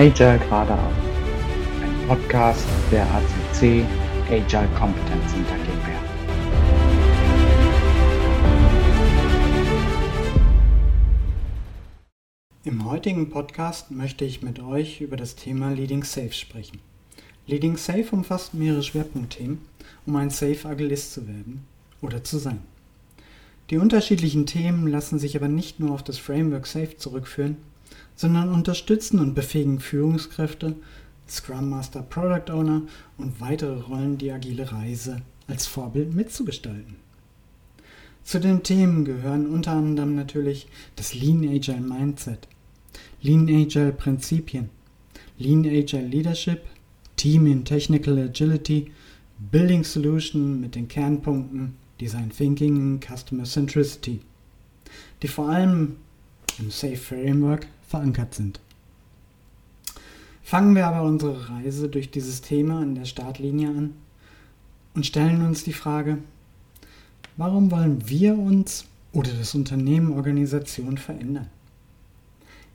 Agile geradeaus, ein Podcast der ACC Agile Competence Center GmbH. Im heutigen Podcast möchte ich mit euch über das Thema Leading Safe sprechen. Leading Safe umfasst mehrere Schwerpunktthemen, um ein Safe Agilist zu werden oder zu sein. Die unterschiedlichen Themen lassen sich aber nicht nur auf das Framework Safe zurückführen, sondern unterstützen und befähigen Führungskräfte, Scrum Master, Product Owner und weitere Rollen die agile Reise als Vorbild mitzugestalten. Zu den Themen gehören unter anderem natürlich das Lean Agile Mindset, Lean Agile Prinzipien, Lean Agile Leadership, Team in Technical Agility, Building Solution mit den Kernpunkten Design Thinking, Customer Centricity, die vor allem im Safe Framework verankert sind. Fangen wir aber unsere Reise durch dieses Thema an der Startlinie an und stellen uns die Frage, warum wollen wir uns oder das Unternehmen Organisation verändern?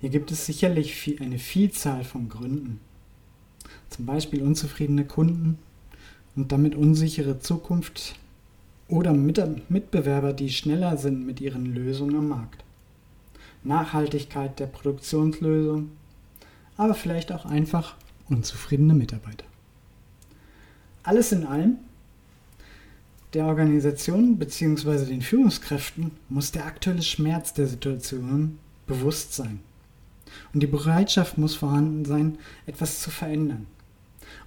Hier gibt es sicherlich eine Vielzahl von Gründen. Zum Beispiel unzufriedene Kunden und damit unsichere Zukunft oder Mitbewerber, die schneller sind mit ihren Lösungen am Markt. Nachhaltigkeit der Produktionslösung, aber vielleicht auch einfach unzufriedene Mitarbeiter. Alles in allem, der Organisation bzw. den Führungskräften muss der aktuelle Schmerz der Situation bewusst sein. Und die Bereitschaft muss vorhanden sein, etwas zu verändern,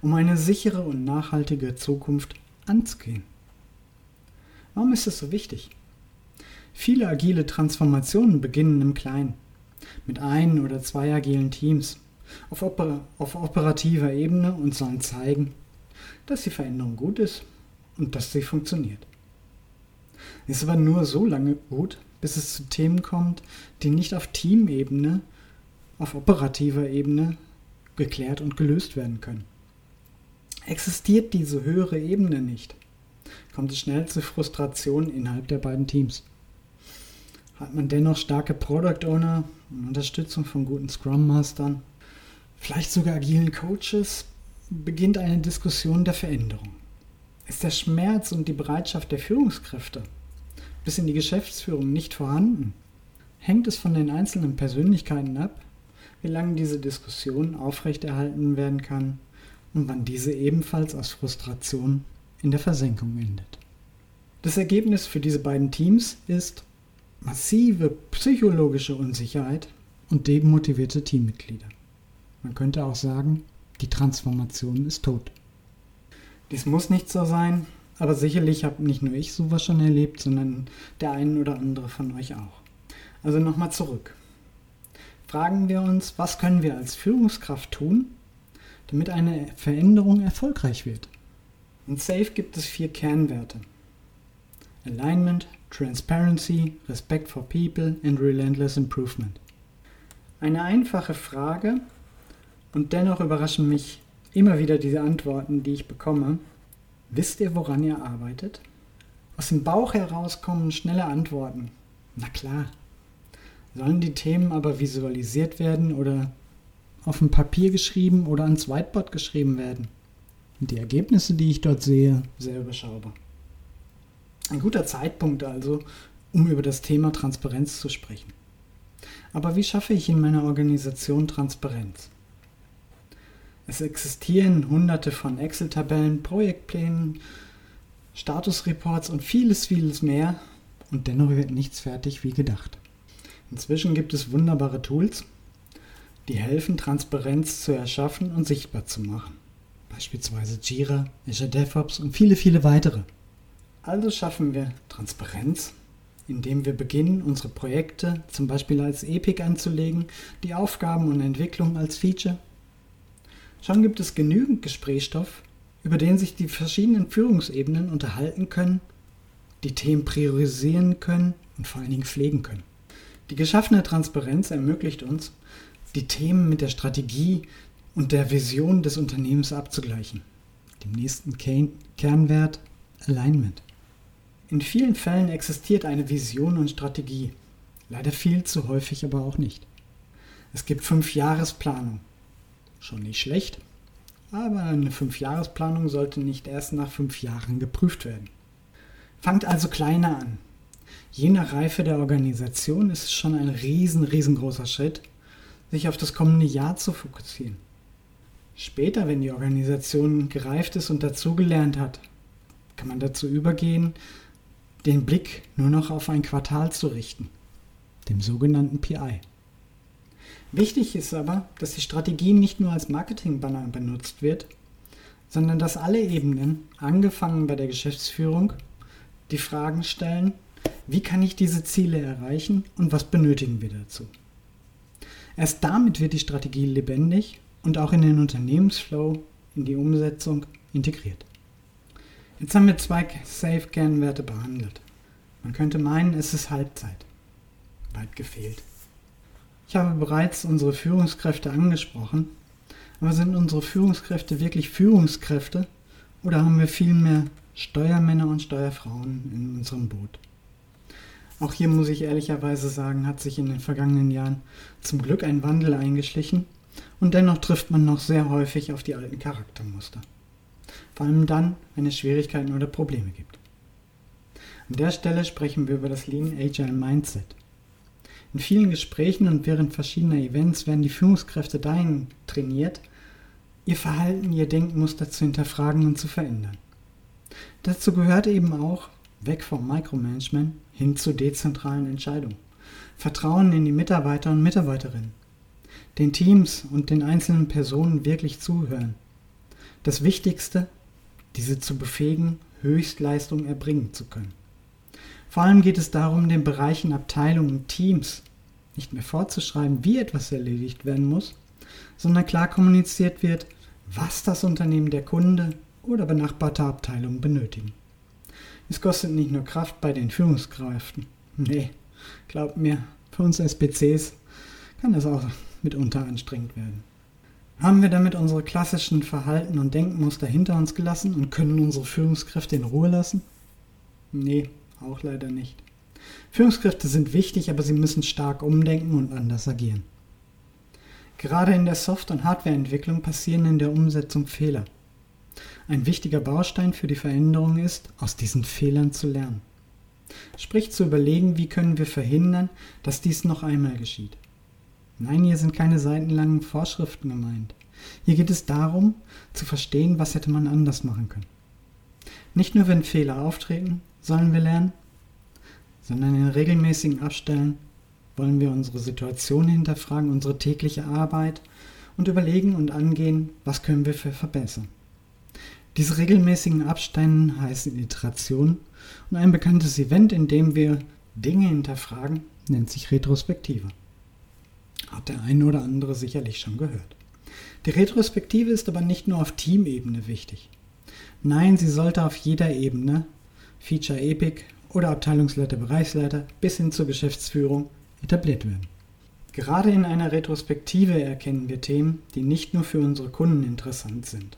um eine sichere und nachhaltige Zukunft anzugehen. Warum ist das so wichtig? Viele agile Transformationen beginnen im Kleinen, mit ein oder zwei agilen Teams auf, oper auf operativer Ebene und sollen zeigen, dass die Veränderung gut ist und dass sie funktioniert. Ist aber nur so lange gut, bis es zu Themen kommt, die nicht auf Teamebene, auf operativer Ebene geklärt und gelöst werden können. Existiert diese höhere Ebene nicht, kommt es schnell zu Frustration innerhalb der beiden Teams. Hat man dennoch starke Product Owner und Unterstützung von guten Scrum Mastern, vielleicht sogar agilen Coaches, beginnt eine Diskussion der Veränderung. Ist der Schmerz und die Bereitschaft der Führungskräfte bis in die Geschäftsführung nicht vorhanden? Hängt es von den einzelnen Persönlichkeiten ab, wie lange diese Diskussion aufrechterhalten werden kann und wann diese ebenfalls aus Frustration in der Versenkung endet. Das Ergebnis für diese beiden Teams ist massive psychologische Unsicherheit und demotivierte Teammitglieder. Man könnte auch sagen, die Transformation ist tot. Dies muss nicht so sein, aber sicherlich habe nicht nur ich sowas schon erlebt, sondern der ein oder andere von euch auch. Also nochmal zurück. Fragen wir uns, was können wir als Führungskraft tun, damit eine Veränderung erfolgreich wird? In SAFE gibt es vier Kernwerte. Alignment, Transparency, Respect for People and Relentless Improvement. Eine einfache Frage und dennoch überraschen mich immer wieder diese Antworten, die ich bekomme. Wisst ihr, woran ihr arbeitet? Aus dem Bauch heraus kommen schnelle Antworten. Na klar. Sollen die Themen aber visualisiert werden oder auf dem Papier geschrieben oder ans Whiteboard geschrieben werden? Und die Ergebnisse, die ich dort sehe, sehr überschaubar. Ein guter Zeitpunkt also, um über das Thema Transparenz zu sprechen. Aber wie schaffe ich in meiner Organisation Transparenz? Es existieren hunderte von Excel-Tabellen, Projektplänen, Statusreports und vieles, vieles mehr und dennoch wird nichts fertig wie gedacht. Inzwischen gibt es wunderbare Tools, die helfen, Transparenz zu erschaffen und sichtbar zu machen. Beispielsweise Jira, Azure DevOps und viele, viele weitere. Also schaffen wir Transparenz, indem wir beginnen, unsere Projekte zum Beispiel als Epic anzulegen, die Aufgaben und Entwicklung als Feature. Schon gibt es genügend Gesprächsstoff, über den sich die verschiedenen Führungsebenen unterhalten können, die Themen priorisieren können und vor allen Dingen pflegen können. Die geschaffene Transparenz ermöglicht uns, die Themen mit der Strategie und der Vision des Unternehmens abzugleichen. Dem nächsten Kernwert Alignment. In vielen Fällen existiert eine Vision und Strategie, leider viel zu häufig aber auch nicht. Es gibt fünf Jahresplanung, schon nicht schlecht, aber eine Fünfjahresplanung sollte nicht erst nach fünf Jahren geprüft werden. Fangt also kleiner an. Je nach Reife der Organisation ist es schon ein riesen, riesengroßer Schritt, sich auf das kommende Jahr zu fokussieren. Später, wenn die Organisation gereift ist und dazugelernt hat, kann man dazu übergehen, den Blick nur noch auf ein Quartal zu richten, dem sogenannten PI. Wichtig ist aber, dass die Strategie nicht nur als Marketingbanner benutzt wird, sondern dass alle Ebenen, angefangen bei der Geschäftsführung, die Fragen stellen, wie kann ich diese Ziele erreichen und was benötigen wir dazu. Erst damit wird die Strategie lebendig und auch in den Unternehmensflow, in die Umsetzung integriert. Jetzt haben wir zwei Safe-Kernwerte behandelt. Man könnte meinen, es ist Halbzeit. Weit gefehlt. Ich habe bereits unsere Führungskräfte angesprochen, aber sind unsere Führungskräfte wirklich Führungskräfte oder haben wir vielmehr Steuermänner und Steuerfrauen in unserem Boot? Auch hier muss ich ehrlicherweise sagen, hat sich in den vergangenen Jahren zum Glück ein Wandel eingeschlichen und dennoch trifft man noch sehr häufig auf die alten Charaktermuster. Vor allem dann, wenn es Schwierigkeiten oder Probleme gibt. An der Stelle sprechen wir über das Lean Agile Mindset. In vielen Gesprächen und während verschiedener Events werden die Führungskräfte dahin trainiert, ihr Verhalten, ihr Denkmuster zu hinterfragen und zu verändern. Dazu gehört eben auch, weg vom Micromanagement hin zu dezentralen Entscheidungen. Vertrauen in die Mitarbeiter und Mitarbeiterinnen. Den Teams und den einzelnen Personen wirklich zuhören. Das Wichtigste, diese zu befähigen, Höchstleistung erbringen zu können. Vor allem geht es darum, den Bereichen, Abteilungen, Teams nicht mehr vorzuschreiben, wie etwas erledigt werden muss, sondern klar kommuniziert wird, was das Unternehmen der Kunde oder benachbarte Abteilung benötigen. Es kostet nicht nur Kraft bei den Führungskräften. Nee, glaubt mir, für uns SPCs kann das auch mitunter anstrengend werden. Haben wir damit unsere klassischen Verhalten und Denkmuster hinter uns gelassen und können unsere Führungskräfte in Ruhe lassen? Nee, auch leider nicht. Führungskräfte sind wichtig, aber sie müssen stark umdenken und anders agieren. Gerade in der Soft- und Hardwareentwicklung passieren in der Umsetzung Fehler. Ein wichtiger Baustein für die Veränderung ist, aus diesen Fehlern zu lernen. Sprich zu überlegen, wie können wir verhindern, dass dies noch einmal geschieht. Nein, hier sind keine seitenlangen Vorschriften gemeint. Hier geht es darum, zu verstehen, was hätte man anders machen können. Nicht nur wenn Fehler auftreten, sollen wir lernen, sondern in regelmäßigen Abstellen wollen wir unsere Situation hinterfragen, unsere tägliche Arbeit und überlegen und angehen, was können wir für verbessern. Diese regelmäßigen Abstände heißen Iteration und ein bekanntes Event, in dem wir Dinge hinterfragen, nennt sich Retrospektive. Der eine oder andere sicherlich schon gehört. Die Retrospektive ist aber nicht nur auf Teamebene wichtig. Nein, sie sollte auf jeder Ebene, Feature Epic oder Abteilungsleiter, Bereichsleiter bis hin zur Geschäftsführung etabliert werden. Gerade in einer Retrospektive erkennen wir Themen, die nicht nur für unsere Kunden interessant sind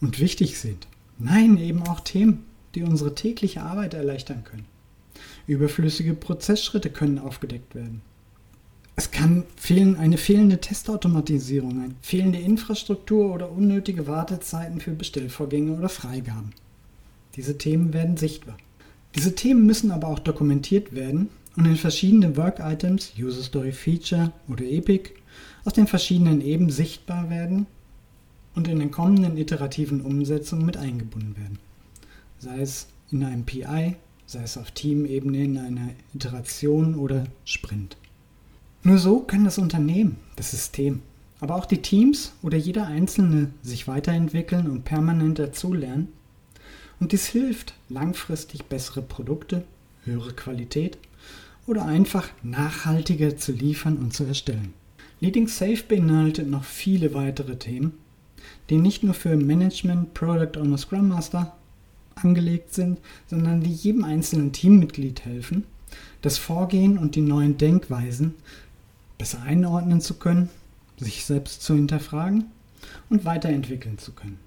und wichtig sind. Nein, eben auch Themen, die unsere tägliche Arbeit erleichtern können. Überflüssige Prozessschritte können aufgedeckt werden. Es kann fehlen, eine fehlende Testautomatisierung, eine fehlende Infrastruktur oder unnötige Wartezeiten für Bestellvorgänge oder Freigaben. Diese Themen werden sichtbar. Diese Themen müssen aber auch dokumentiert werden und in verschiedene Work-Items, User Story Feature oder Epic, aus den verschiedenen Ebenen sichtbar werden und in den kommenden iterativen Umsetzungen mit eingebunden werden. Sei es in einem PI, sei es auf Teamebene in einer Iteration oder Sprint. Nur so kann das Unternehmen, das System, aber auch die Teams oder jeder Einzelne sich weiterentwickeln und permanent dazulernen. Und dies hilft, langfristig bessere Produkte, höhere Qualität oder einfach nachhaltiger zu liefern und zu erstellen. Leading Safe beinhaltet noch viele weitere Themen, die nicht nur für Management, Product Owner, Scrum Master angelegt sind, sondern die jedem einzelnen Teammitglied helfen, das Vorgehen und die neuen Denkweisen besser einordnen zu können, sich selbst zu hinterfragen und weiterentwickeln zu können.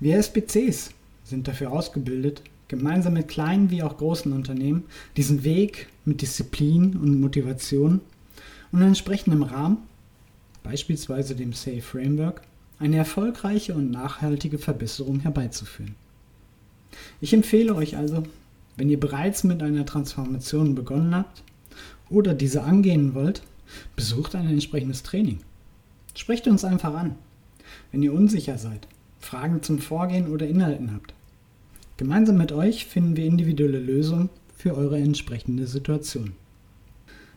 Wir SBCs sind dafür ausgebildet, gemeinsam mit kleinen wie auch großen Unternehmen diesen Weg mit Disziplin und Motivation und entsprechendem Rahmen beispielsweise dem SAFe Framework, eine erfolgreiche und nachhaltige Verbesserung herbeizuführen. Ich empfehle euch also, wenn ihr bereits mit einer Transformation begonnen habt oder diese angehen wollt, besucht ein entsprechendes Training. Sprecht uns einfach an, wenn ihr unsicher seid, Fragen zum Vorgehen oder Inhalten habt. Gemeinsam mit euch finden wir individuelle Lösungen für eure entsprechende Situation.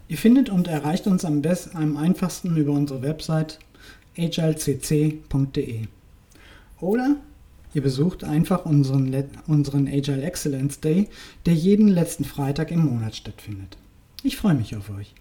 Ihr findet und erreicht uns am, besten, am einfachsten über unsere Website agilecc.de. Oder ihr besucht einfach unseren, unseren Agile Excellence Day, der jeden letzten Freitag im Monat stattfindet. Ich freue mich auf euch.